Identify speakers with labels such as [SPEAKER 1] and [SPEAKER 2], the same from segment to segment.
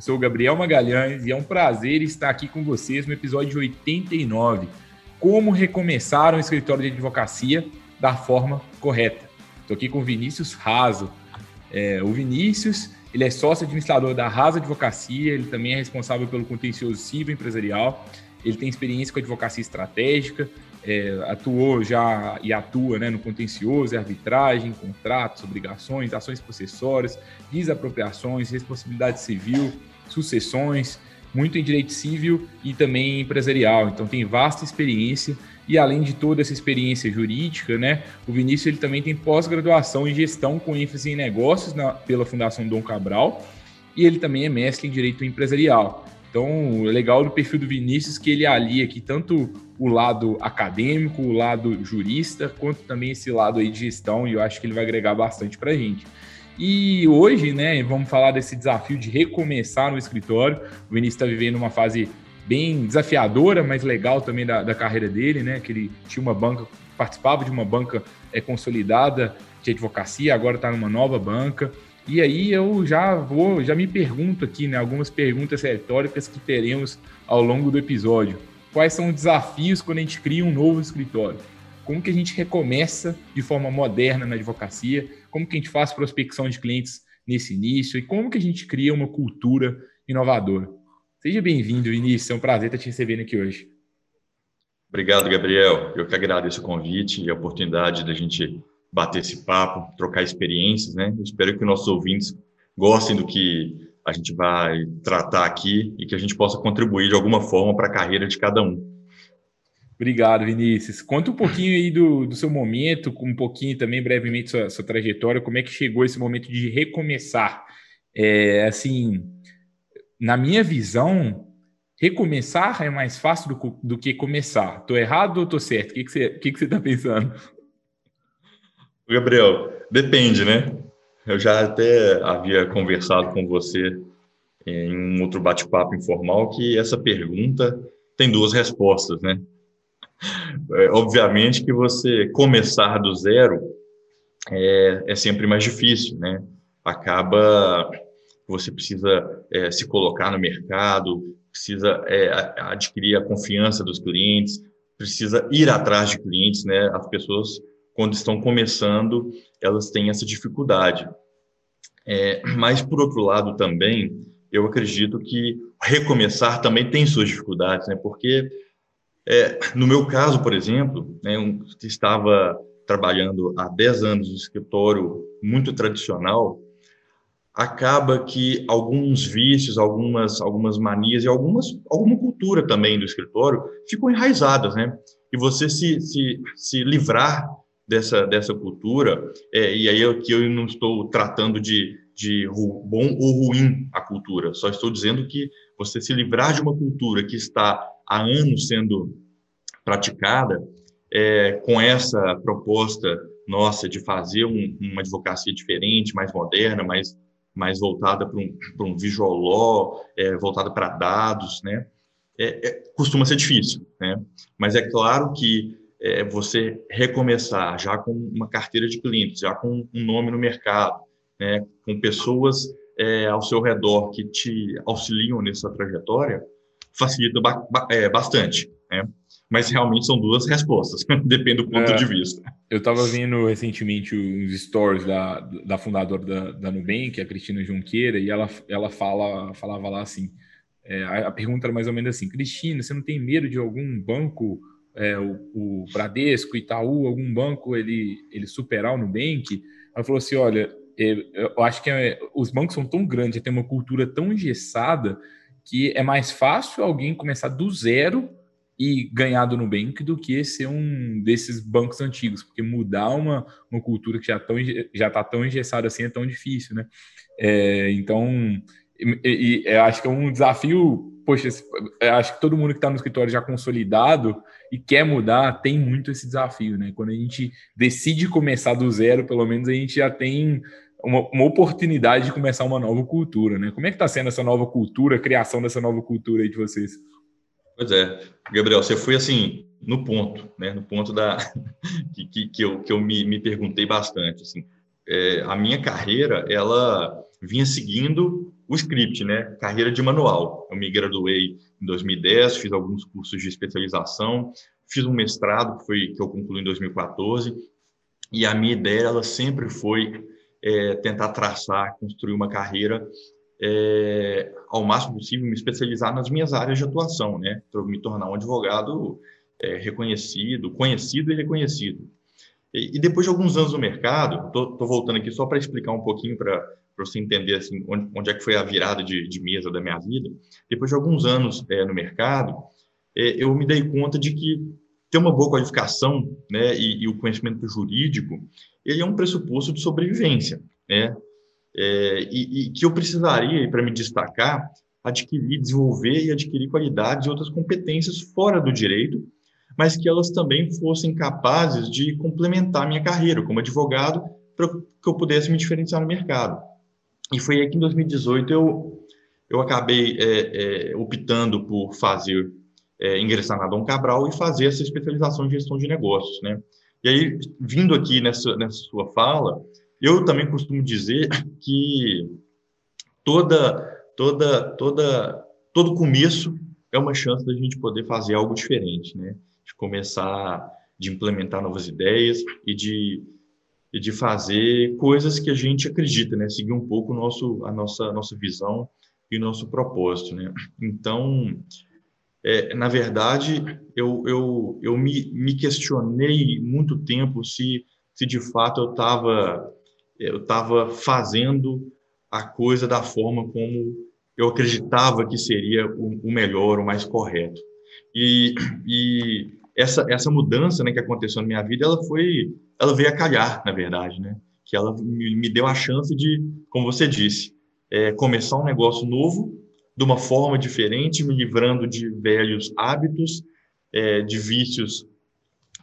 [SPEAKER 1] Eu sou o Gabriel Magalhães e é um prazer estar aqui com vocês no episódio 89. Como recomeçar um escritório de advocacia da forma correta. Estou aqui com o Vinícius Raso. É, o Vinícius, ele é sócio administrador da Raso Advocacia, ele também é responsável pelo contencioso civil empresarial, ele tem experiência com advocacia estratégica, é, atuou já e atua né, no contencioso, arbitragem, contratos, obrigações, ações possessórias, desapropriações, responsabilidade civil, sucessões, muito em direito civil e também empresarial. Então tem vasta experiência e além de toda essa experiência jurídica, né, o Vinícius ele também tem pós-graduação em gestão com ênfase em negócios na, pela Fundação Dom Cabral e ele também é mestre em direito empresarial. Então, é legal do perfil do Vinícius que ele alia aqui tanto o lado acadêmico, o lado jurista, quanto também esse lado aí de gestão, e eu acho que ele vai agregar bastante para a gente. E hoje, né, vamos falar desse desafio de recomeçar no escritório. O Vinícius está vivendo uma fase bem desafiadora, mas legal também da, da, carreira dele, né? Que ele tinha uma banca, participava de uma banca é, consolidada de advocacia, agora está numa nova banca. E aí eu já vou, já me pergunto aqui, né? Algumas perguntas retóricas que teremos ao longo do episódio. Quais são os desafios quando a gente cria um novo escritório? Como que a gente recomeça de forma moderna na advocacia? Como que a gente faz prospecção de clientes nesse início? E como que a gente cria uma cultura inovadora? Seja bem-vindo, Vinícius. É um prazer estar te recebendo aqui hoje.
[SPEAKER 2] Obrigado, Gabriel. Eu que agradeço o convite e a oportunidade da gente bater esse papo, trocar experiências, né? Eu espero que nossos ouvintes gostem do que a gente vai tratar aqui e que a gente possa contribuir de alguma forma para a carreira de cada um.
[SPEAKER 1] Obrigado, Vinícius. Conta um pouquinho aí do, do seu momento, um pouquinho também, brevemente, sua, sua trajetória, como é que chegou esse momento de recomeçar. É, assim, na minha visão, recomeçar é mais fácil do, do que começar. Estou errado ou estou certo? O que, que você que que está pensando?
[SPEAKER 2] Gabriel, depende, né? Eu já até havia conversado com você em um outro bate-papo informal que essa pergunta tem duas respostas, né? É, obviamente que você começar do zero é, é sempre mais difícil, né? Acaba você precisa é, se colocar no mercado, precisa é, adquirir a confiança dos clientes, precisa ir atrás de clientes, né? As pessoas quando estão começando elas têm essa dificuldade. É, mas por outro lado também eu acredito que recomeçar também tem suas dificuldades, né? Porque é, no meu caso, por exemplo, né, eu estava trabalhando há 10 anos no escritório muito tradicional, acaba que alguns vícios, algumas, algumas manias e algumas, alguma cultura também do escritório ficam enraizadas, né? E você se, se, se livrar dessa, dessa cultura, é, e aí aqui eu não estou tratando de, de bom ou ruim a cultura, só estou dizendo que você se livrar de uma cultura que está há anos sendo praticada, é, com essa proposta nossa de fazer um, uma advocacia diferente, mais moderna, mais, mais voltada para um, um visual law, é, voltada para dados, né? É, é, costuma ser difícil, né? Mas é claro que é, você recomeçar já com uma carteira de clientes, já com um nome no mercado, né? Com pessoas é, ao seu redor que te auxiliam nessa trajetória, facilita ba é, bastante. Né? Mas realmente são duas respostas, depende do ponto é, de vista.
[SPEAKER 1] Eu estava vendo recentemente uns stories da, da fundadora da, da Nubank, a Cristina Junqueira, e ela, ela fala, falava lá assim: é, a, pergunta era mais ou menos assim: Cristina, você não tem medo de algum banco, é, o, o Bradesco, Itaú, algum banco, ele, ele superar o Nubank? Ela falou assim: olha, é, eu acho que é, os bancos são tão grandes, tem uma cultura tão engessada que é mais fácil alguém começar do zero e ganhar do Nubank do que ser um desses bancos antigos, porque mudar uma, uma cultura que já tão, já está tão engessada assim é tão difícil, né? É, então, E, e, acho que é um desafio, poxa, acho que todo mundo que está no escritório já consolidado e quer mudar tem muito esse desafio, né? Quando a gente decide começar do zero, pelo menos a gente já tem uma, uma oportunidade de começar uma nova cultura, né? Como é que está sendo essa nova cultura, a criação dessa nova cultura aí de vocês?
[SPEAKER 2] Pois é, Gabriel, você foi assim no ponto, né? No ponto da que, que, que eu, que eu me, me perguntei bastante, assim. É, a minha carreira, ela vinha seguindo o script, né? Carreira de manual. Eu me graduei em 2010, fiz alguns cursos de especialização, fiz um mestrado que foi que eu concluí em 2014 e a minha ideia ela sempre foi é, tentar traçar, construir uma carreira é, ao máximo possível, me especializar nas minhas áreas de atuação, né? Para me tornar um advogado é, reconhecido, conhecido e reconhecido. E, e, depois de alguns anos no mercado, estou voltando aqui só para explicar um pouquinho para você entender assim onde, onde, é que foi a virada de, de, mesa da minha vida. Depois de alguns anos é, no mercado, é, eu me dei conta de que ter uma boa qualificação, né, e, e o conhecimento jurídico, ele é um pressuposto de sobrevivência, né? É, e, e, que eu precisaria, para me destacar, adquirir, desenvolver e adquirir qualidades e outras competências fora do direito, mas que elas também fossem capazes de complementar minha carreira como advogado para que eu pudesse me diferenciar no mercado. E foi aí que em 2018 eu, eu acabei é, é, optando por fazer, é, ingressar na Dom Cabral e fazer essa especialização em gestão de negócios, né? E aí, vindo aqui nessa, nessa sua fala, eu também costumo dizer que toda, toda, toda, todo começo é uma chance da gente poder fazer algo diferente, né? De começar, de implementar novas ideias e de, e de fazer coisas que a gente acredita, né? Seguir um pouco nosso, a nossa, nossa visão e o nosso propósito, né? Então, é, na verdade, eu, eu, eu me, me questionei muito tempo se, se de fato eu estava eu tava fazendo a coisa da forma como eu acreditava que seria o, o melhor, o mais correto. E, e essa, essa mudança né, que aconteceu na minha vida, ela foi, ela veio a calhar, na verdade, né? Que ela me, me deu a chance de, como você disse, é, começar um negócio novo de uma forma diferente, me livrando de velhos hábitos, é, de vícios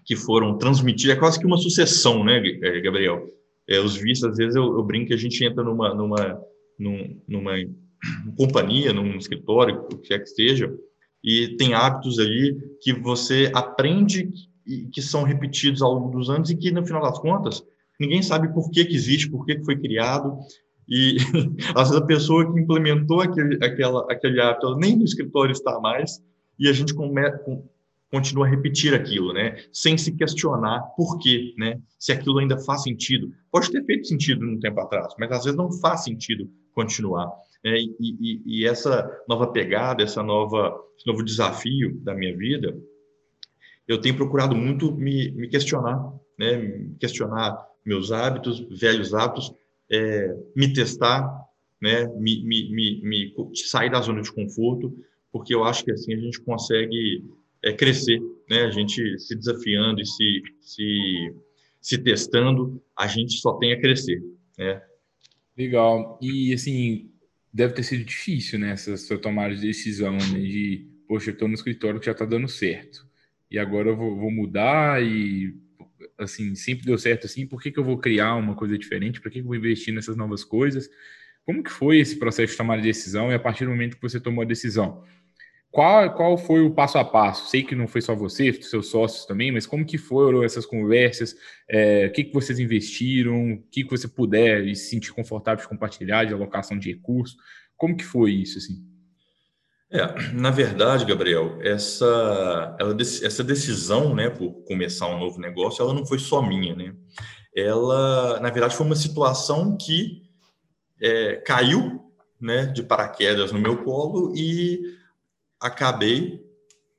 [SPEAKER 2] que foram transmitidos. É quase que uma sucessão, né, é, Gabriel? É, os vícios, às vezes eu, eu, brinco que a gente entra numa, numa, numa, companhia, num escritório, o que é que seja, e tem hábitos ali que você aprende e que são repetidos ao longo dos anos e que, no final das contas, ninguém sabe por que, que existe, por que, que foi criado, e a pessoa que implementou aquele, aquela, aquele hábito nem no escritório está mais, e a gente come, continua a repetir aquilo, né? Sem se questionar por quê, né? Se aquilo ainda faz sentido. Pode ter feito sentido no tempo atrás, mas às vezes não faz sentido continuar. Né? E, e, e, essa nova pegada, essa nova, esse novo desafio da minha vida, eu tenho procurado muito me, me questionar, né? Questionar meus hábitos, velhos hábitos, é, me testar, né, me, me, me, me, sair da zona de conforto, porque eu acho que assim a gente consegue é, crescer, né? A gente se desafiando e se, se, se testando, a gente só tem a crescer, né?
[SPEAKER 1] Legal. E assim, deve ter sido difícil, né, essa sua tomada de decisão, né, de, poxa, eu estou no escritório que já está dando certo, e agora eu vou, vou mudar e assim, sempre deu certo assim, por que, que eu vou criar uma coisa diferente? Por que, que eu vou investir nessas novas coisas? Como que foi esse processo de tomar a decisão e a partir do momento que você tomou a decisão? Qual, qual foi o passo a passo? Sei que não foi só você, seus sócios também, mas como que foram essas conversas? É, o que, que vocês investiram? O que, que você puder e se sentir confortável de compartilhar, de alocação de recursos? Como que foi isso, assim?
[SPEAKER 2] É, na verdade, Gabriel, essa, ela, essa decisão, né, por começar um novo negócio, ela não foi só minha, né? Ela, na verdade, foi uma situação que é, caiu, né, de paraquedas no meu colo e acabei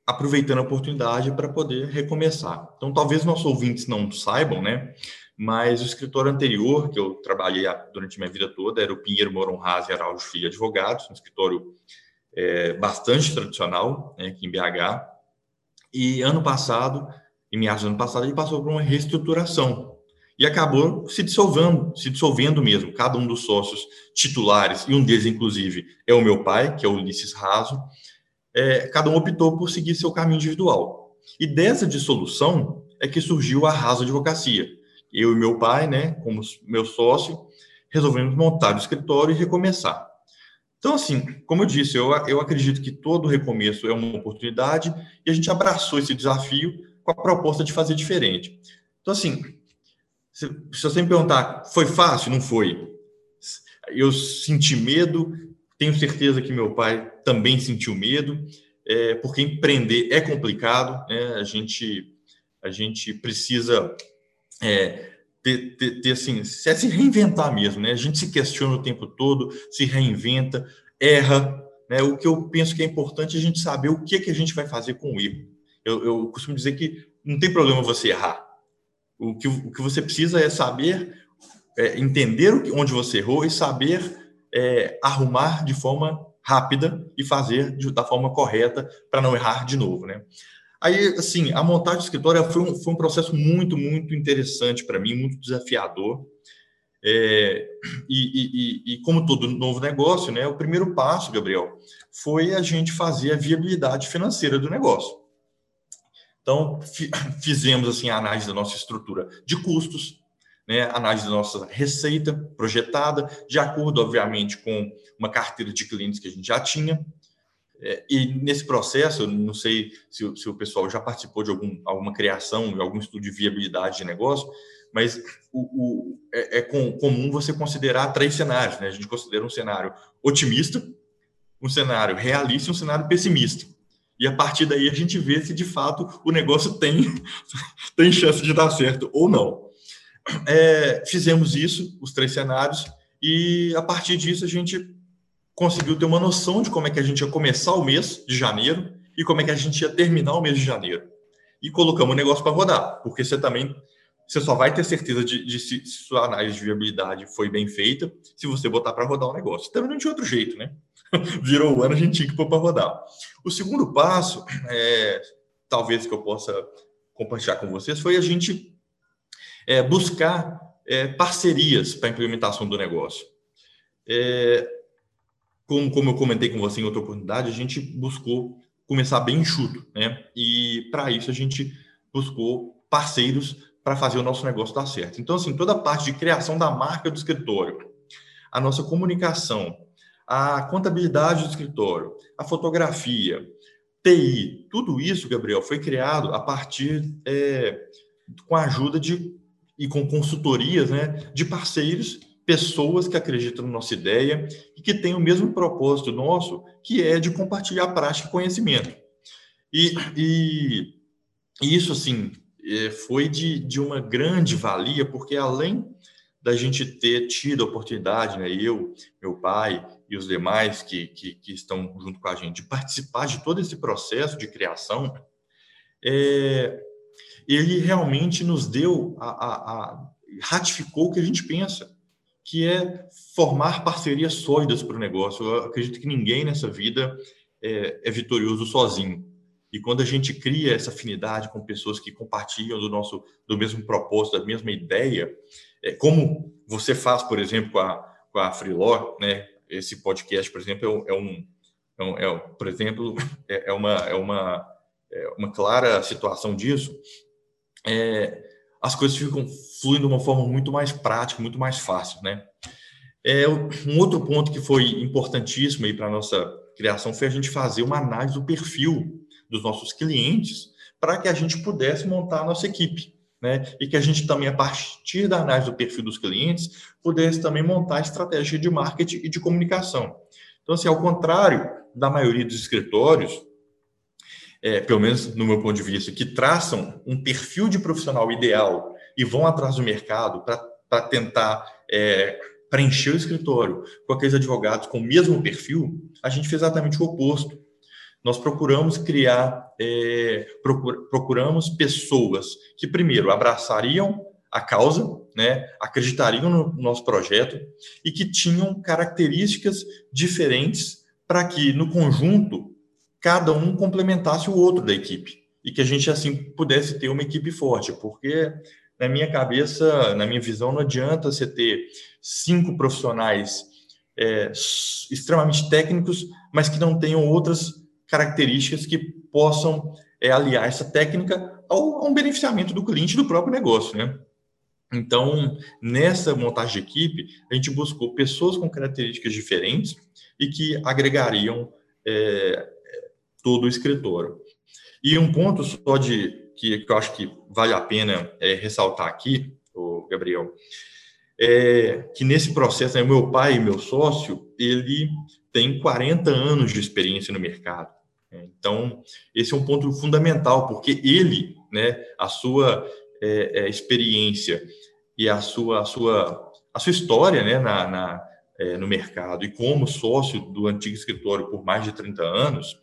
[SPEAKER 2] aproveitando a oportunidade para poder recomeçar. Então, talvez nossos ouvintes não saibam, né? Mas o escritório anterior que eu trabalhei durante minha vida toda era o Pinheiro Moron Haas e Araújo Filho Advogados, um escritório é, bastante tradicional né, aqui em BH. E ano passado, em meados do ano passado, ele passou por uma reestruturação. e acabou se dissolvendo, se dissolvendo mesmo. Cada um dos sócios titulares, e um deles, inclusive, é o meu pai, que é o Ulisses Raso, é, cada um optou por seguir seu caminho individual. E dessa dissolução é que surgiu a Raso Advocacia. Eu e meu pai, né, como meu sócio, resolvemos montar o escritório e recomeçar. Então, assim, como eu disse, eu, eu acredito que todo recomeço é uma oportunidade e a gente abraçou esse desafio com a proposta de fazer diferente. Então, assim, se, se você me perguntar, foi fácil? Não foi. Eu senti medo, tenho certeza que meu pai também sentiu medo, é, porque empreender é complicado, né? A gente, a gente precisa é, ter, ter, ter, assim, é se reinventar mesmo, né? A gente se questiona o tempo todo, se reinventa, erra, né? O que eu penso que é importante é a gente saber o que, que a gente vai fazer com o erro. Eu, eu costumo dizer que não tem problema você errar. O que, o que você precisa é saber, é, entender onde você errou e saber é, arrumar de forma rápida e fazer de, da forma correta para não errar de novo, né? Aí, assim, a montagem do escritório foi um, foi um processo muito, muito interessante para mim, muito desafiador. É, e, e, e, como todo novo negócio, né, o primeiro passo, Gabriel, foi a gente fazer a viabilidade financeira do negócio. Então, fizemos assim a análise da nossa estrutura de custos, né, análise da nossa receita projetada, de acordo, obviamente, com uma carteira de clientes que a gente já tinha, é, e nesse processo, eu não sei se, se, o pessoal já participou de algum, alguma criação, de algum estudo de viabilidade de negócio, mas o, o é, é com, comum você considerar três cenários. Né? A gente considera um cenário otimista, um cenário realista e um cenário pessimista. E a partir daí a gente vê se de fato o negócio tem, tem chance de dar certo ou não. É, fizemos isso, os três cenários, e a partir disso a gente conseguiu ter uma noção de como é que a gente ia começar o mês de janeiro e como é que a gente ia terminar o mês de janeiro. E colocamos o negócio para rodar, porque você também você só vai ter certeza de, de se, se, sua análise de viabilidade foi bem feita se você botar para rodar o negócio. Também não tinha outro jeito, né? Virou o ano, a gente tinha que pôr para rodar. O segundo passo, é, talvez que eu possa compartilhar com vocês, foi a gente é, buscar é, parcerias para a implementação do negócio. É, como, como eu comentei com você em outra oportunidade, a gente buscou começar bem enxuto, né? E para isso a gente buscou parceiros para fazer o nosso negócio dar certo. Então, assim, toda a parte de criação da marca do escritório, a nossa comunicação, a contabilidade do escritório, a fotografia, TI, tudo isso, Gabriel, foi criado a partir é, com a ajuda de e com consultorias, né, de parceiros pessoas que acreditam na nossa ideia e que têm o mesmo propósito nosso, que é de compartilhar prática e conhecimento. E, e, isso, assim, é, foi de, de uma grande valia, porque além da gente ter tido a oportunidade, né, eu, meu pai e os demais que, que, que, estão junto com a gente, de participar de todo esse processo de criação, é, ele realmente nos deu, a, a, a, ratificou o que a gente pensa que é formar parcerias sólidas para o negócio. Eu acredito que ninguém nessa vida é, é, vitorioso sozinho. E quando a gente cria essa afinidade com pessoas que compartilham do nosso do mesmo propósito, da mesma ideia, é, como você faz, por exemplo, com a, com a Freeló, né? Esse podcast, por exemplo, é, um, é, um, é, por exemplo, é, é, uma, é, uma, é uma clara situação disso. É, as coisas ficam fluindo de uma forma muito mais prática, muito mais fácil, né? É, um outro ponto que foi importantíssimo aí para a nossa criação foi a gente fazer uma análise do perfil dos nossos clientes para que a gente pudesse montar a nossa equipe, né? E que a gente também, a partir da análise do perfil dos clientes, pudesse também montar a estratégia de marketing e de comunicação. Então, assim, ao contrário da maioria dos escritórios, é, pelo menos no meu ponto de vista, que traçam um perfil de profissional ideal e vão atrás do mercado para tentar é, preencher o escritório com aqueles advogados com o mesmo perfil, a gente fez exatamente o oposto. Nós procuramos criar, é, procuramos pessoas que, primeiro, abraçariam a causa, né, acreditariam no nosso projeto e que tinham características diferentes para que, no conjunto, cada um complementasse o outro da equipe e que a gente assim pudesse ter uma equipe forte, porque na minha cabeça, na minha visão, não adianta você ter cinco profissionais é, extremamente técnicos, mas que não tenham outras características que possam é, aliar essa técnica ao, ao beneficiamento do cliente do próprio negócio, né? Então, nessa montagem de equipe, a gente buscou pessoas com características diferentes e que agregariam é, todo o escritório. E um ponto só de que, que eu acho que vale a pena é, ressaltar aqui, o Gabriel, é que nesse processo, né, meu pai, meu sócio, ele tem 40 anos de experiência no mercado. Então, esse é um ponto fundamental, porque ele, né, a sua é, é, experiência e a sua, a sua, a sua história né, na, na é, no mercado e como sócio do antigo escritório por mais de 30 anos,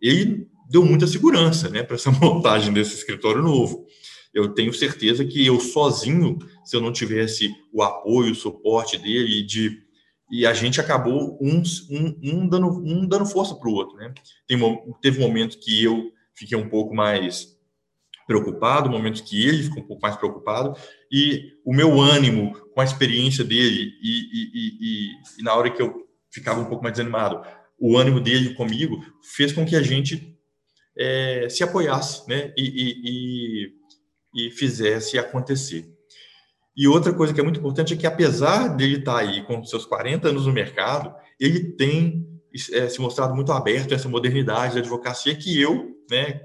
[SPEAKER 2] ele deu muita segurança né, para essa montagem desse escritório novo. Eu tenho certeza que eu sozinho, se eu não tivesse o apoio, o suporte dele, de, e a gente acabou um, um, um dando, um dando força para o outro. Né? Tem, teve um momento que eu fiquei um pouco mais preocupado, momentos que ele ficou um pouco mais preocupado, e o meu ânimo com a experiência dele, e, e, e, e, na hora que eu ficava um pouco mais desanimado, o ânimo dele comigo fez com que a gente é, se apoiasse né? e, e fizesse acontecer. E outra coisa que é muito importante é que, apesar dele estar aí com seus 40 anos no mercado, ele tem é, se mostrado muito aberto a essa modernidade da advocacia que eu né,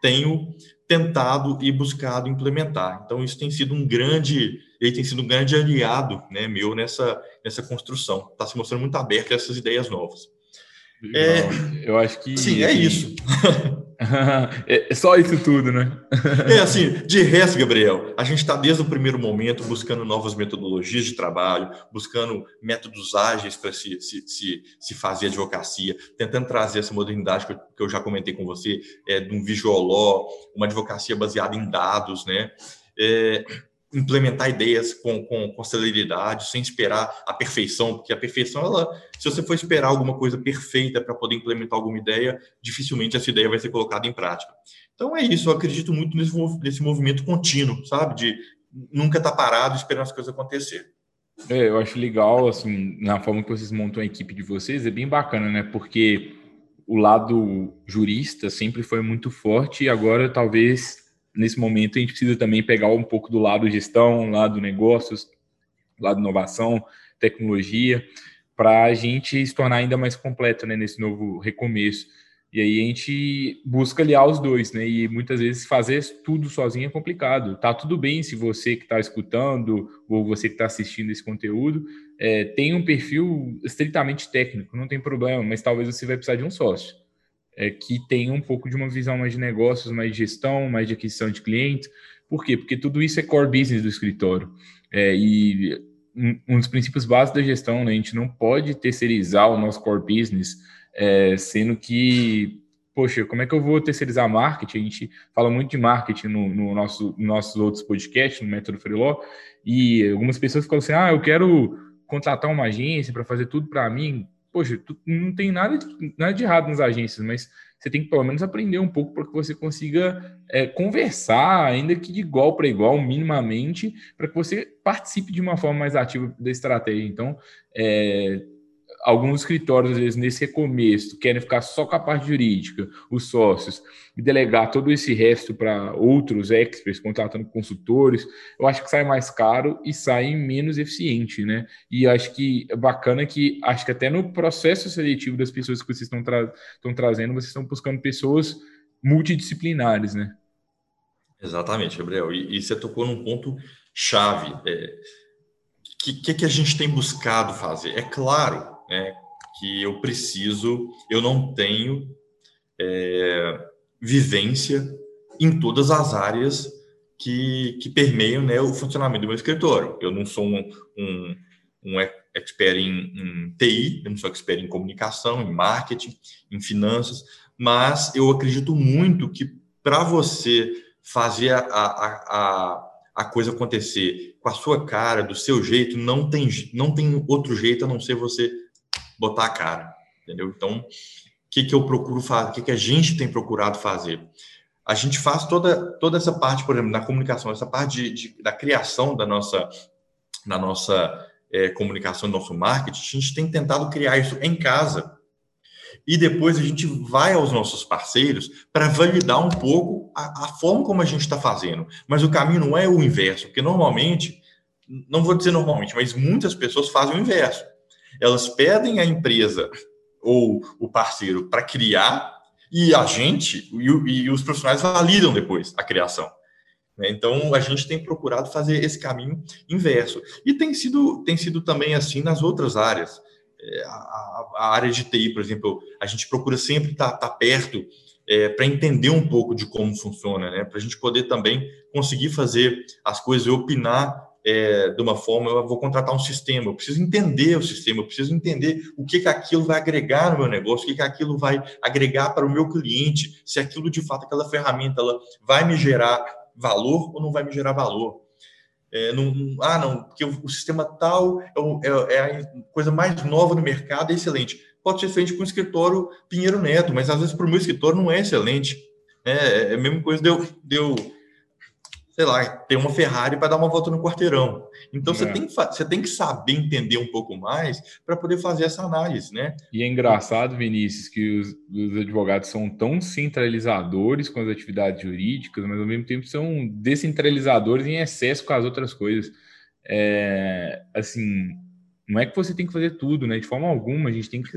[SPEAKER 2] tenho tentado e buscado implementar. Então, isso tem sido um grande, ele tem sido um grande aliado né, meu nessa, nessa construção. Está se mostrando muito aberto a essas ideias novas.
[SPEAKER 1] É, eu acho que.
[SPEAKER 2] Sim, é isso.
[SPEAKER 1] é só isso tudo, né?
[SPEAKER 2] é assim, de resto, Gabriel, a gente está desde o primeiro momento buscando novas metodologias de trabalho, buscando métodos ágeis para se, se, se, se, fazer advocacia, tentando trazer essa modernidade que eu, que eu já comentei com você, é, de um visual law, uma advocacia baseada em dados, né? É, implementar ideias com, com, com celeridade, sem esperar a perfeição, porque a perfeição, ela, se você for esperar alguma coisa perfeita para poder implementar alguma ideia, dificilmente essa ideia vai ser colocada em prática. Então é isso, eu acredito muito nesse, nesse movimento contínuo, sabe? De nunca estar tá parado esperando as coisas acontecer.
[SPEAKER 1] É, eu acho legal, assim, na forma que vocês montam a equipe de vocês, é bem bacana, né? Porque o lado jurista sempre foi muito forte e agora talvez nesse momento a gente precisa também pegar um pouco do lado gestão, lado negócios, lado inovação, tecnologia, para a gente se tornar ainda mais completo né, nesse novo recomeço. E aí a gente busca aliar os dois, né? E muitas vezes fazer tudo sozinho é complicado. Tá tudo bem se você que está escutando ou você que está assistindo esse conteúdo é, tem um perfil estritamente técnico, não tem problema, mas talvez você vai precisar de um sócio é, que tenha um pouco de uma visão mais de negócios, mais de gestão, mais de aquisição de clientes. Por quê? Porque tudo isso é core business do escritório. É, e um, dos princípios básicos da gestão, né, a gente não pode terceirizar o nosso core business, é, sendo que, poxa, como é que eu vou terceirizar marketing? A gente fala muito de marketing no, no nosso, nos nossos outros podcasts, no Método Freeló, e algumas pessoas ficam assim, ah, eu quero contratar uma agência para fazer tudo para mim poxa, não tem nada de, nada de errado nas agências, mas você tem que pelo menos aprender um pouco para que você consiga é, conversar, ainda que de igual para igual, minimamente, para que você participe de uma forma mais ativa da estratégia. Então, é, alguns escritórios, às vezes, nesse recomeço, querem ficar só com a parte jurídica, os sócios, e delegar todo esse resto para outros experts, contratando consultores, eu acho que sai mais caro e sai menos eficiente, né? E acho que é bacana que, acho que até no processo seletivo das pessoas que vocês estão, tra trazendo, vocês estão buscando pessoas multidisciplinares, né?
[SPEAKER 2] Exatamente, Gabriel. E, e você tocou num ponto chave. É, que, que, que a gente tem buscado fazer? É claro né, que eu preciso, eu não tenho é, vivência em todas as áreas que, que permeiam né, o funcionamento do meu escritório. Eu não sou um, um, um expert em, em, TI, eu não sou expert em comunicação, em marketing, em finanças, mas eu acredito muito que para você fazer a, a, a, a coisa acontecer com a sua cara, do seu jeito, não tem, não tem outro jeito a não ser você botar a cara, entendeu? Então, o que, que eu procuro fazer, o que, que a gente tem procurado fazer? a gente faz toda, toda essa parte, por exemplo, na comunicação, essa parte de, de da criação da nossa, da nossa é, comunicação, do nosso marketing, a gente tem tentado criar isso em casa. E depois a gente vai aos nossos parceiros para validar um pouco a, a forma como a gente está fazendo. Mas o caminho não é o inverso, porque normalmente, não vou dizer normalmente, mas muitas pessoas fazem o inverso. Elas pedem a empresa ou o parceiro para criar e a gente e, e os profissionais validam depois a criação. Né? Então, a gente tem procurado fazer esse caminho inverso. E tem sido, tem sido também assim nas outras áreas. É, a, a área de TI, por exemplo, a gente procura sempre estar tá, tá perto é, para entender um pouco de como funciona, né? para a gente poder também conseguir fazer as coisas e opinar é, de uma forma, eu vou contratar um sistema, eu preciso entender o sistema, eu preciso entender o que, que aquilo vai agregar no meu negócio, o que, que aquilo vai agregar para o meu cliente, se aquilo de fato, aquela ferramenta, ela vai me gerar valor ou não vai me gerar valor. É, não, ah, não, porque o, sistema tal é, é, é, a coisa mais nova no mercado, é excelente. Pode ser feito com o escritório Pinheiro Neto, mas às vezes para o meu escritório não é excelente. É, é a mesma coisa de de eu sei lá, ter uma Ferrari para dar uma volta no quarteirão. Então é. você, tem que, você tem que saber entender um pouco mais para poder fazer essa análise, né?
[SPEAKER 1] E é engraçado, Vinícius, que os, os, advogados são tão centralizadores com as atividades jurídicas, mas ao mesmo tempo são descentralizadores em excesso com as outras coisas. É, assim, não é que você tem que fazer tudo, né? De forma alguma, a gente tem que.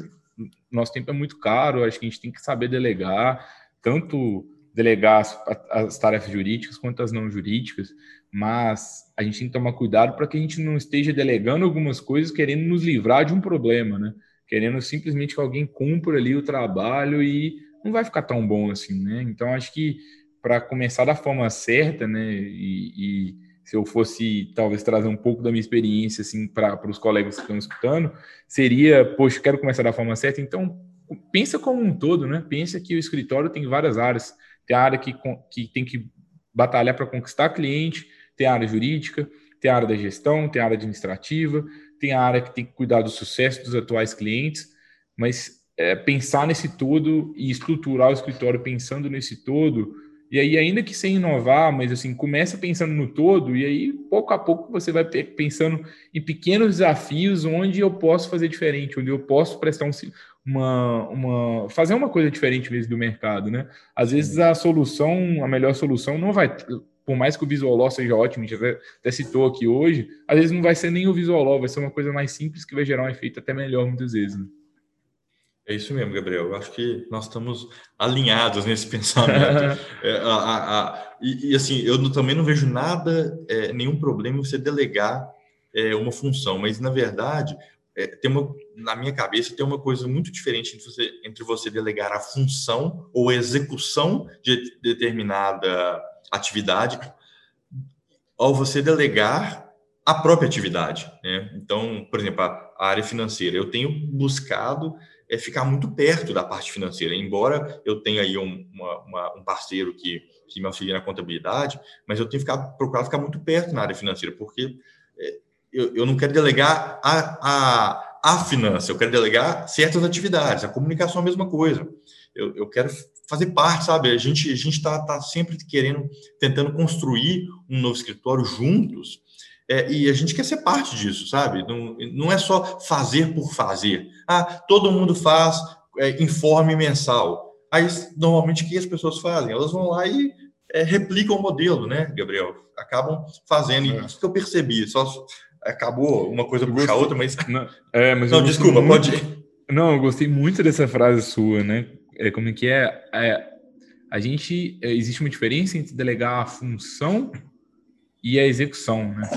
[SPEAKER 1] Nosso tempo é muito caro, acho que a gente tem que saber delegar, tanto delegar as, as, tarefas jurídicas quanto as não jurídicas, mas a gente tem que tomar cuidado para que a gente não esteja delegando algumas coisas querendo nos livrar de um problema, né? Querendo simplesmente que alguém cumpra ali o trabalho e não vai ficar tão bom assim, né? Então acho que para começar da forma certa, né? E, e, se eu fosse talvez trazer um pouco da minha experiência assim para os colegas que estão escutando, seria, poxa, quero começar da forma certa, então pensa como um todo, né? Pensa que o escritório tem várias áreas tem a área que, que tem que batalhar para conquistar cliente, tem a área jurídica, tem a área da gestão, tem a área administrativa, tem a área que tem que cuidar do sucesso dos atuais clientes, mas é, pensar nesse todo e estruturar o escritório pensando nesse todo, e aí ainda que sem inovar, mas assim, começa pensando no todo, e aí pouco a pouco você vai pensando em pequenos desafios onde eu posso fazer diferente, onde eu posso prestar um, uma, uma fazer uma coisa diferente mesmo do mercado, né? Às vezes a solução, a melhor solução não vai, por mais que o Visual Law seja ótimo, a gente até, até citou aqui hoje, às vezes não vai ser nem o Visual Law, vai ser uma coisa mais simples que vai gerar um efeito até melhor muitas vezes. Né?
[SPEAKER 2] É isso mesmo, Gabriel. Eu acho que nós estamos alinhados nesse pensamento. é, a, a, a, e, e, assim, eu também não vejo nada, é, nenhum problema em você delegar é, uma função, mas na verdade é, tem uma, na minha cabeça, tem uma coisa muito diferente entre você, entre você delegar a função ou execução de determinada atividade ao você delegar a própria atividade. Né? Então, por exemplo, a, a área financeira, eu tenho buscado é, ficar muito perto da parte financeira, embora eu tenha aí um, uma, uma, um parceiro que, que me auxilia na contabilidade, mas eu tenho ficado, procurado ficar muito perto na área financeira, porque é, eu, eu não quero delegar a, a, a finança, eu quero delegar certas atividades. A comunicação é a mesma coisa. Eu, eu quero fazer parte, sabe? A gente a gente está tá sempre querendo, tentando construir um novo escritório juntos. É, e a gente quer ser parte disso, sabe? Não, não é só fazer por fazer. Ah, todo mundo faz é, informe mensal. Aí, normalmente, o que as pessoas fazem? Elas vão lá e é, replicam o modelo, né, Gabriel? Acabam fazendo. É. Isso que eu percebi. Só acabou uma coisa puxar outra, mas. Não,
[SPEAKER 1] é, mas não desculpa, muito... pode. Não, eu gostei muito dessa frase sua, né? É, como é que é? é a gente. É, existe uma diferença entre delegar a função e a execução, né?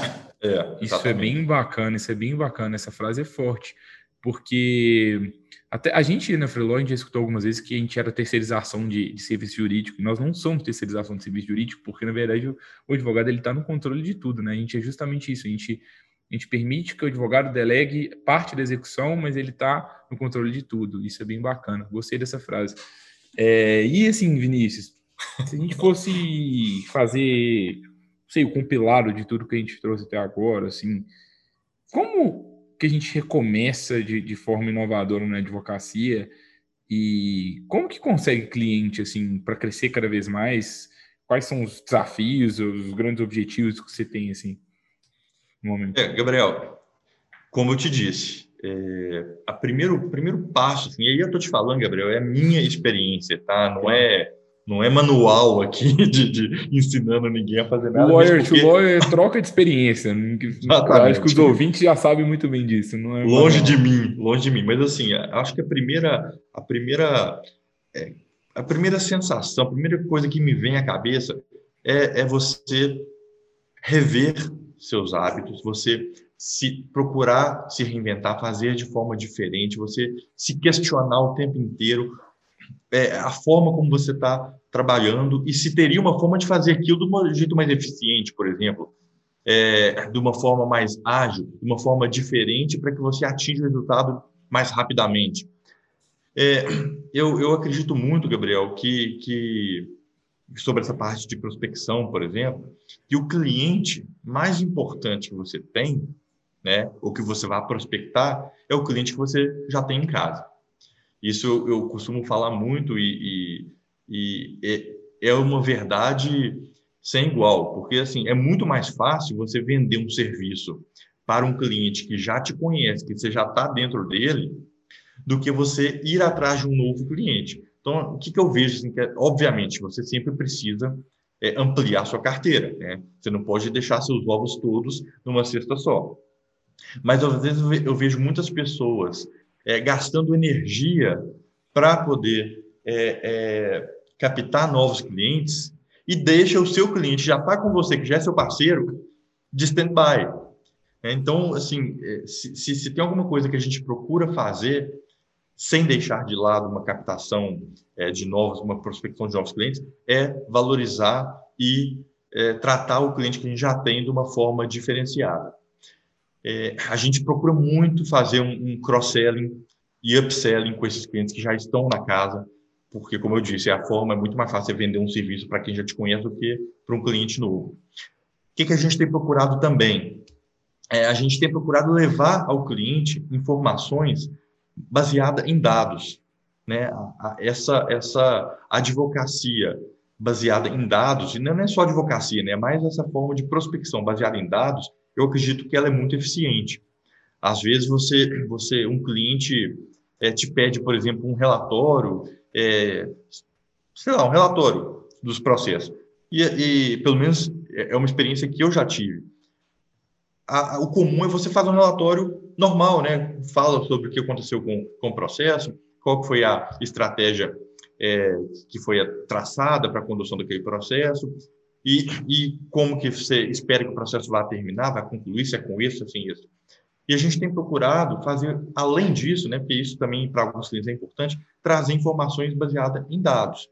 [SPEAKER 1] É, isso é bem bacana, isso é bem bacana, essa frase é forte, porque até a gente na Freeló, a gente já escutou algumas vezes que a gente era terceirização de, de serviço jurídico, nós não somos terceirização de serviço jurídico, porque na verdade o, o advogado ele está no controle de tudo, né? A gente é justamente isso, a gente a gente permite que o advogado delegue parte da execução, mas ele está no controle de tudo. Isso é bem bacana. Gostei dessa frase. É, e assim, Vinícius, se a gente fosse fazer, sei, o compilado de tudo que a gente trouxe até agora, assim, como que a gente recomeça de, de forma inovadora na advocacia E como que consegue cliente assim para crescer cada vez mais? Quais são os desafios, os grandes objetivos que você tem assim
[SPEAKER 2] no momento? É, Gabriel, como eu te disse, é, a primeiro, o primeiro passo, assim, e aí eu estou te falando, Gabriel, é a minha experiência, tá? Não é não é manual aqui de, de ensinando ninguém a fazer nada.
[SPEAKER 1] Lawyer porque... to lawyer é troca de experiência. acho que os ouvintes já sabem muito bem disso. Não é
[SPEAKER 2] longe manual. de mim, longe de mim. Mas assim, acho que a primeira, a primeira, é, a primeira sensação, a primeira coisa que me vem à cabeça é, é você rever seus hábitos, você se procurar se reinventar, fazer de forma diferente, você se questionar o tempo inteiro é, a forma como você está trabalhando e se teria uma forma de fazer aquilo de um jeito mais eficiente, por exemplo, é, de uma forma mais ágil, de uma forma diferente para que você atinja o resultado mais rapidamente. É, eu, eu acredito muito, Gabriel, que, que sobre essa parte de prospecção, por exemplo, que o cliente mais importante que você tem, né, ou que você vai prospectar, é o cliente que você já tem em casa. Isso eu, costumo falar muito e, e, e é, é uma verdade sem igual, porque assim é muito mais fácil você vender um serviço para um cliente que já te conhece, que você já está dentro dele, do que você ir atrás de um novo cliente. Então, o que, que eu vejo? Assim, que é, obviamente, você sempre precisa é, ampliar sua carteira. Né? Você não pode deixar seus ovos todos numa cesta só. Mas, às vezes, eu vejo muitas pessoas é, gastando energia para poder é, é, captar novos clientes e deixa o seu cliente já está com você, que já é seu parceiro, de stand-by. É, então, assim, é, se, se, se, tem alguma coisa que a gente procura fazer sem deixar de lado uma captação é, de novos, uma prospecção de novos clientes, é valorizar e é, tratar o cliente que a gente já tem de uma forma diferenciada é, a gente procura muito fazer um, um cross-selling e upselling com esses clientes que já estão na casa, porque, como eu disse, a forma é muito mais fácil vender um serviço para quem já te conhece do que para um cliente novo. O que, que a gente tem procurado também? É, a gente tem procurado levar ao cliente informações baseadas em dados. Né? Essa, essa advocacia baseada em dados, e não é só advocacia, né? é mais essa forma de prospecção baseada em dados, eu acredito que ela é muito eficiente. Às vezes você, você um cliente é, te pede, por exemplo, um relatório, é, sei lá, um relatório dos processos. E, e, pelo menos é uma experiência que eu já tive. A, a, o comum é você fazer um relatório normal, né? Fala sobre o que aconteceu com, com o processo, qual foi a estratégia é, que foi traçada para a condução daquele processo, e, e como que você espera que o processo vá terminar, vai concluir, se é com isso, assim, isso. E a gente tem procurado fazer, além disso, né, porque isso também para alguns clientes é importante, trazer informações baseadas em dados.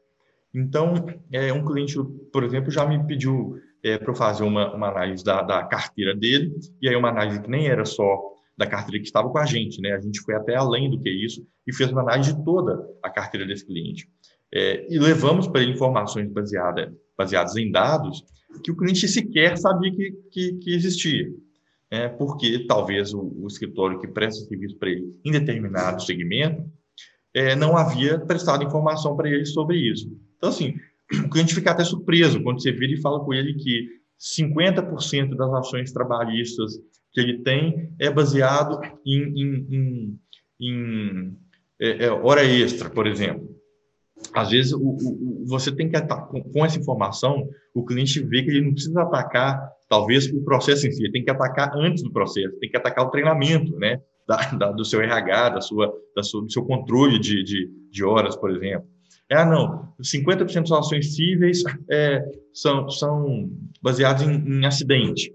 [SPEAKER 2] Então, é, um cliente, por exemplo, já me pediu é, para eu fazer uma, uma análise da, da carteira dele, e aí uma análise que nem era só da carteira que estava com a gente, né? A gente foi até além do que isso e fez uma análise de toda a carteira desse cliente. É, e levamos para ele informações baseadas baseadas em dados que o cliente sequer sabia que, que, que existia. É, porque talvez o, o, escritório que presta serviço para ele em determinado segmento é, não havia prestado informação para ele sobre isso. Então, assim, o cliente fica até surpreso quando você vira e fala com ele que 50% das ações trabalhistas que ele tem é baseado em, em, em, em é, é, hora extra, por exemplo às vezes o, o, você tem que atacar, com, essa informação, o cliente vê que ele não precisa atacar, talvez, o processo em si, ele tem que atacar antes do processo, tem que atacar o treinamento, né, da, da, do seu RH, da sua, da sua, do seu controle de, de, de horas, por exemplo. É, ah, não, 50% das ações cíveis é, são, são baseadas em, em acidente.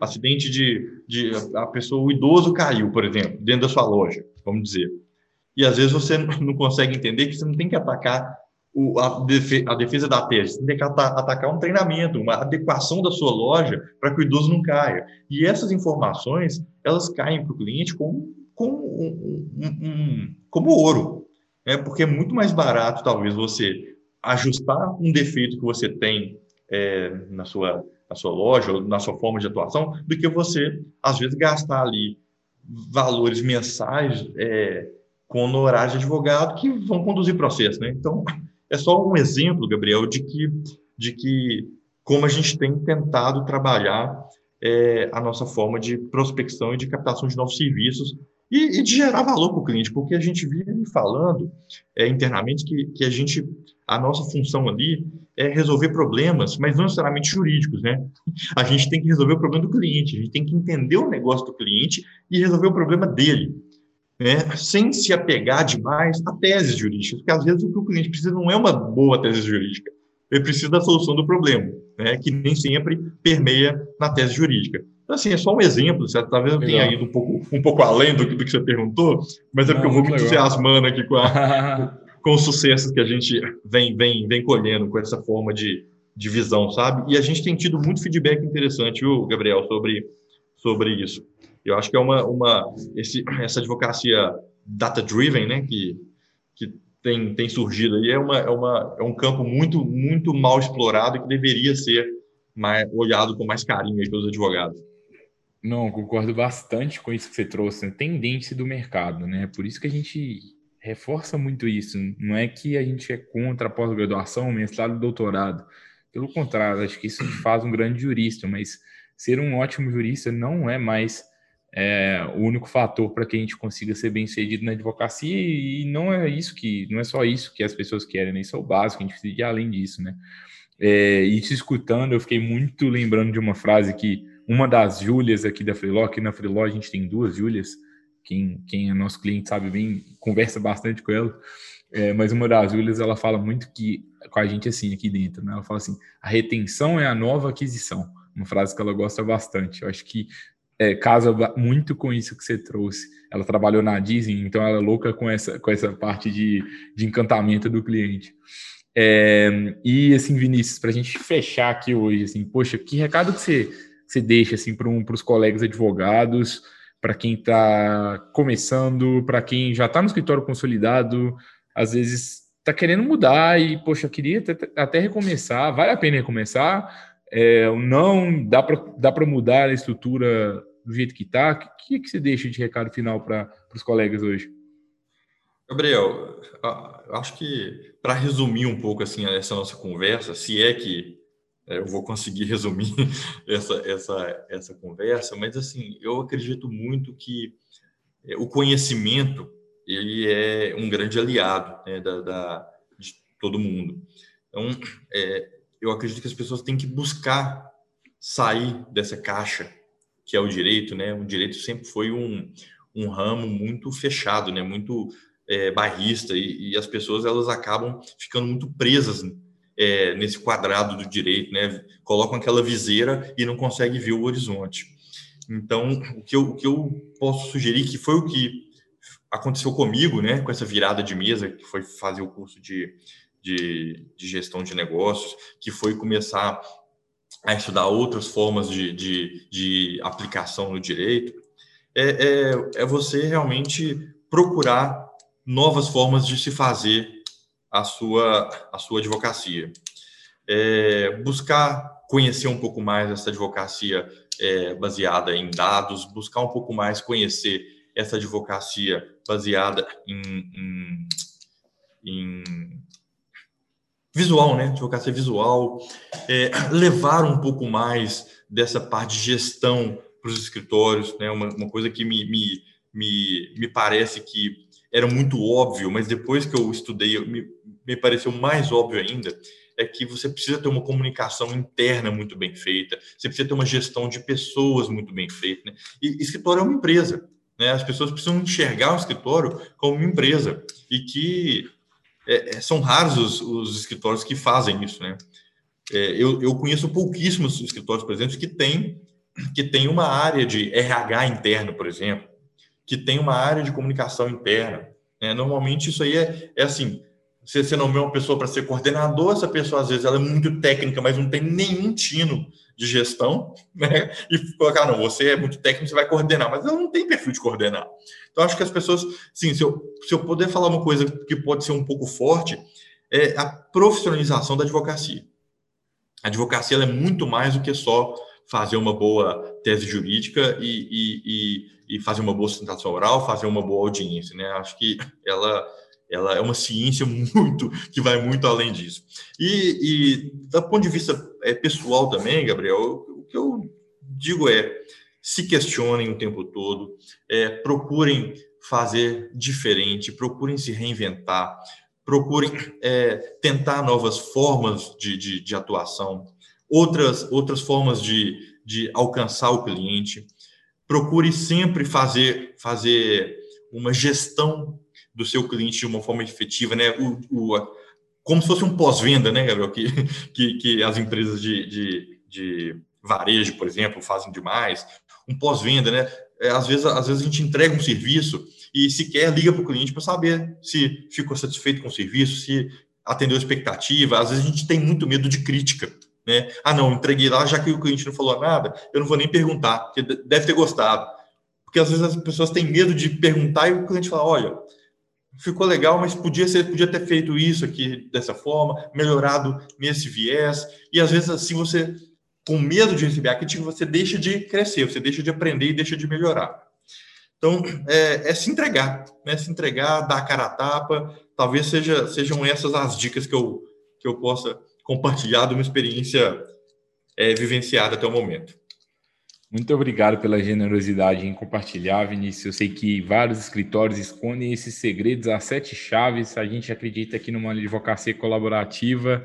[SPEAKER 2] Acidente de, de a pessoa, o idoso caiu, por exemplo, dentro da sua loja, vamos dizer. E às vezes você não consegue entender que você não tem que atacar o, a, a, defesa da tese, você tem que atacar um treinamento, uma adequação da sua loja para que o idoso não caia. E essas informações, elas caem para o cliente como, como, um, um, um, como ouro. Né? Porque é muito mais barato, talvez, você ajustar um defeito que você tem é, na, sua, na sua loja ou na sua forma de atuação, do que você, às vezes, gastar ali valores mensais é, com honorários de advogado que vão conduzir processo, né? Então, é só um exemplo, Gabriel, de que, de que como a gente tem tentado trabalhar é, a nossa forma de prospecção e de captação de novos serviços e, e de gerar valor para o cliente, porque a gente vive falando é, internamente que, que a gente, a nossa função ali é resolver problemas, mas não necessariamente jurídicos, né? A gente tem que resolver o problema do cliente, a gente tem que entender o negócio do cliente e resolver o problema dele, né? Sem se apegar demais a teses jurídicas, porque às vezes o que o cliente precisa não é uma boa tese jurídica, ele precisa da solução do problema, né? Que nem sempre permeia na tese jurídica. Então, assim, é só um exemplo, certo? talvez eu tenha ido um pouco, um pouco além do, do que você perguntou, mas é porque não, eu vou me entusiasmando aqui com a, com os sucessos que a gente vem, vem, vem colhendo com essa forma de, de visão, sabe? E a gente tem tido muito feedback interessante, viu, Gabriel, sobre, sobre isso. Eu acho que é uma, uma esse, essa advocacia data-driven, né, que, que tem, tem surgido aí, é, uma, é, uma, é um campo muito, muito mal explorado e que deveria ser mais, olhado com mais carinho aí pelos advogados.
[SPEAKER 1] Não, concordo bastante com isso que você trouxe, né? tendência do mercado, né? Por isso que a gente reforça muito isso. Não é que a gente é contra a pós-graduação, mestrado, doutorado. Pelo contrário, acho que isso faz um grande jurista, mas ser um ótimo jurista não é mais é, o único fator para que a gente consiga ser bem sucedido na advocacia e não é isso que não é só isso que as pessoas querem, né? isso é o básico, a gente precisa ir além disso, né? É, e te escutando, eu fiquei muito lembrando de uma frase que uma das Júlias aqui da Freeló, aqui na Freeló a gente tem duas Júlias, quem, quem é nosso cliente sabe bem, conversa bastante com ela. É, mas uma das Júlias, ela fala muito que com a gente assim aqui dentro, né? Ela fala assim: a retenção é a nova aquisição. Uma frase que ela gosta bastante. Eu acho que é, casa muito com isso que você trouxe. Ela trabalhou na Disney, então ela é louca com essa, com essa parte de, de encantamento do cliente. É, e assim, Vinícius, para a gente fechar aqui hoje, assim, poxa, que recado que você, você deixa assim para um, os colegas advogados? para quem está começando, para quem já está no escritório consolidado, às vezes está querendo mudar e, poxa, queria até recomeçar, vale a pena recomeçar, é, não dá para dá mudar a estrutura do jeito que está. O que, que você deixa de recado final para os colegas hoje?
[SPEAKER 2] Gabriel, acho que para resumir um pouco assim essa nossa conversa, se é que é, eu vou conseguir resumir essa, essa, essa conversa, mas assim, eu acredito muito que é, o conhecimento ele é um grande aliado né, da, da, de todo mundo. Então, é, eu acredito que as pessoas têm que buscar sair dessa caixa que é o direito, né? O direito sempre foi um, um ramo muito fechado, né? Muito é, barrista e, e, as pessoas elas acabam ficando muito presas é, nesse quadrado do direito, né? Colocam aquela viseira e não conseguem ver o horizonte. Então, o que, eu, o que eu posso sugerir, que foi o que aconteceu comigo, né, com essa virada de mesa, que foi fazer o curso de, de, de gestão de negócios, que foi começar a estudar outras formas de, de, de aplicação no direito, é, é, é você realmente procurar novas formas de se fazer a sua, a sua advocacia. É, buscar conhecer um pouco mais essa advocacia é, baseada em dados, buscar um pouco mais conhecer essa advocacia baseada em, em, em visual, né? Advocacia visual, é, levar um pouco mais dessa parte de gestão para os escritórios, né? Uma, uma coisa que me, me, me, me parece que era muito óbvio, mas depois que eu estudei, me, me pareceu mais óbvio ainda, é que você precisa ter uma comunicação interna muito bem feita, você precisa ter uma gestão de pessoas muito bem feita. Né? E escritório é uma empresa. Né? As pessoas precisam enxergar o escritório como uma empresa e que é, é são raros os, os, escritórios que fazem isso. Né? É, eu, eu conheço pouquíssimos escritórios, por exemplo, que têm que tem uma área de RH interno, por exemplo, que tem uma área de comunicação interna. Né? Normalmente isso aí é, é assim, você, você não vê uma pessoa para ser coordenador, essa pessoa às vezes ela é muito técnica, mas não tem nenhum tino de gestão, né? E colocar, não, você é muito técnico, você vai coordenar, mas ela não tem perfil de coordenar. Então, acho que as pessoas, sim, se eu, se eu puder falar uma coisa que pode ser um pouco forte, é a profissionalização da advocacia. A advocacia é muito mais do que só fazer uma boa tese jurídica e, e, e, e fazer uma boa sustentação oral, fazer uma boa audiência, né? Acho que ela ela é uma ciência muito que vai muito além disso. E, e do ponto de vista é, pessoal também, Gabriel, o que eu digo é se questionem o tempo todo, é, procurem fazer diferente, procurem se reinventar, procurem é, tentar novas formas de, de, de, atuação, outras, outras formas de, de alcançar o cliente. Procure sempre fazer, fazer uma gestão do seu cliente de uma forma efetiva, né? O, o como se fosse um pós-venda, né, Gabriel? Que, que, que as empresas de, de, de varejo, por exemplo, fazem demais. Um pós-venda, né? É, às, vezes, às vezes a gente entrega um serviço e sequer liga para o cliente para saber se ficou satisfeito com o serviço, se atendeu a expectativa. Às vezes a gente tem muito medo de crítica. Né? Ah, não, entreguei lá, já que o cliente não falou nada, eu não vou nem perguntar, porque deve ter gostado. Porque às vezes as pessoas têm medo de perguntar e o cliente fala: olha, ficou legal, mas podia ser, podia ter feito isso aqui dessa forma, melhorado nesse viés. E às vezes assim você, com medo de receber a crítica, você deixa de crescer, você deixa de aprender e deixa de melhorar. Então é, é se entregar, né? Se entregar, dar a cara a tapa. Talvez seja, sejam essas as dicas que eu que eu possa compartilhar de uma experiência é, vivenciada até o momento.
[SPEAKER 1] Muito obrigado pela generosidade em compartilhar, Vinícius. Eu sei que vários escritórios escondem esses segredos, as sete chaves. A gente acredita aqui numa advocacia colaborativa.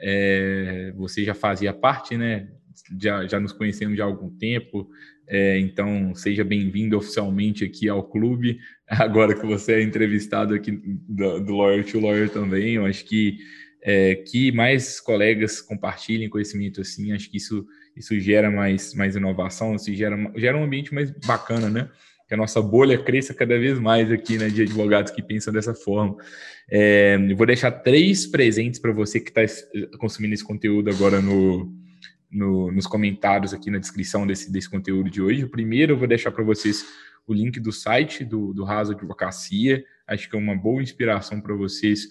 [SPEAKER 1] É, você já fazia parte, né? Já, já nos conhecemos há algum tempo. É, então, seja bem-vindo oficialmente aqui ao clube. Agora que você é entrevistado aqui do, do Lawyer to Lawyer também, eu acho que é, que mais colegas compartilhem conhecimento assim, acho que isso isso gera mais, mais inovação, isso gera, gera um ambiente mais bacana, né? Que a nossa bolha cresça cada vez mais aqui, né, de advogados que pensam dessa forma. É, eu vou deixar três presentes para você que está consumindo esse conteúdo agora no, no, nos comentários aqui na descrição desse, desse conteúdo de hoje. O primeiro eu vou deixar para vocês o link do site do, do Raso Advocacia. Acho que é uma boa inspiração para vocês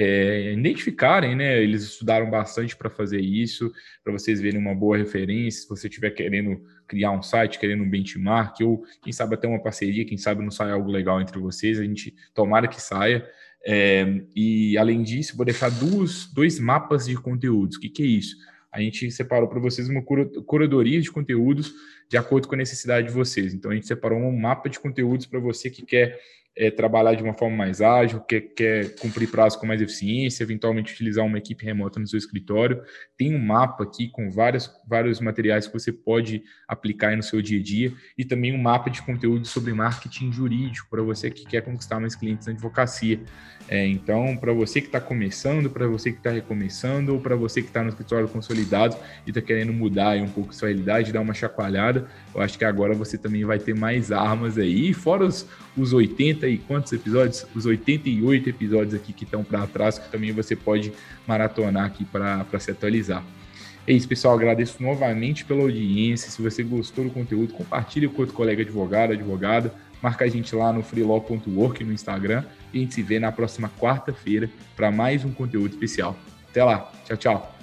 [SPEAKER 1] é, identificarem, né? Eles estudaram bastante para fazer isso, para vocês verem uma boa referência. Se você estiver querendo criar um site, querendo um benchmark, ou quem sabe até uma parceria, quem sabe não sai algo legal entre vocês, a gente tomara que saia. É, e além disso, vou deixar duas, dois mapas de conteúdos. O que, que é isso? A gente separou para vocês uma curadoria de conteúdos de acordo com a necessidade de vocês. Então, a gente separou um mapa de conteúdos para você que quer é, trabalhar de uma forma mais ágil, quer, quer cumprir prazo com mais eficiência, eventualmente utilizar uma equipe remota no seu escritório. Tem um mapa aqui com vários, vários materiais que você pode aplicar no seu dia a dia e também um mapa de conteúdo sobre marketing jurídico para você que quer conquistar mais clientes na advocacia. É, então, para você que está começando, para você que está recomeçando, ou para você que está no escritório consolidado e está querendo mudar um pouco sua realidade, dar uma chacoalhada, eu acho que agora você também vai ter mais armas aí. fora os, os 80 e quantos episódios? Os 88 episódios aqui que estão para trás, que também você pode maratonar aqui para se atualizar. É isso, pessoal. Agradeço novamente pela audiência. Se você gostou do conteúdo, compartilhe com outro colega advogado, advogada. Marca a gente lá no freelaw.work no Instagram e a gente se vê na próxima quarta-feira para mais um conteúdo especial. Até lá. Tchau, tchau.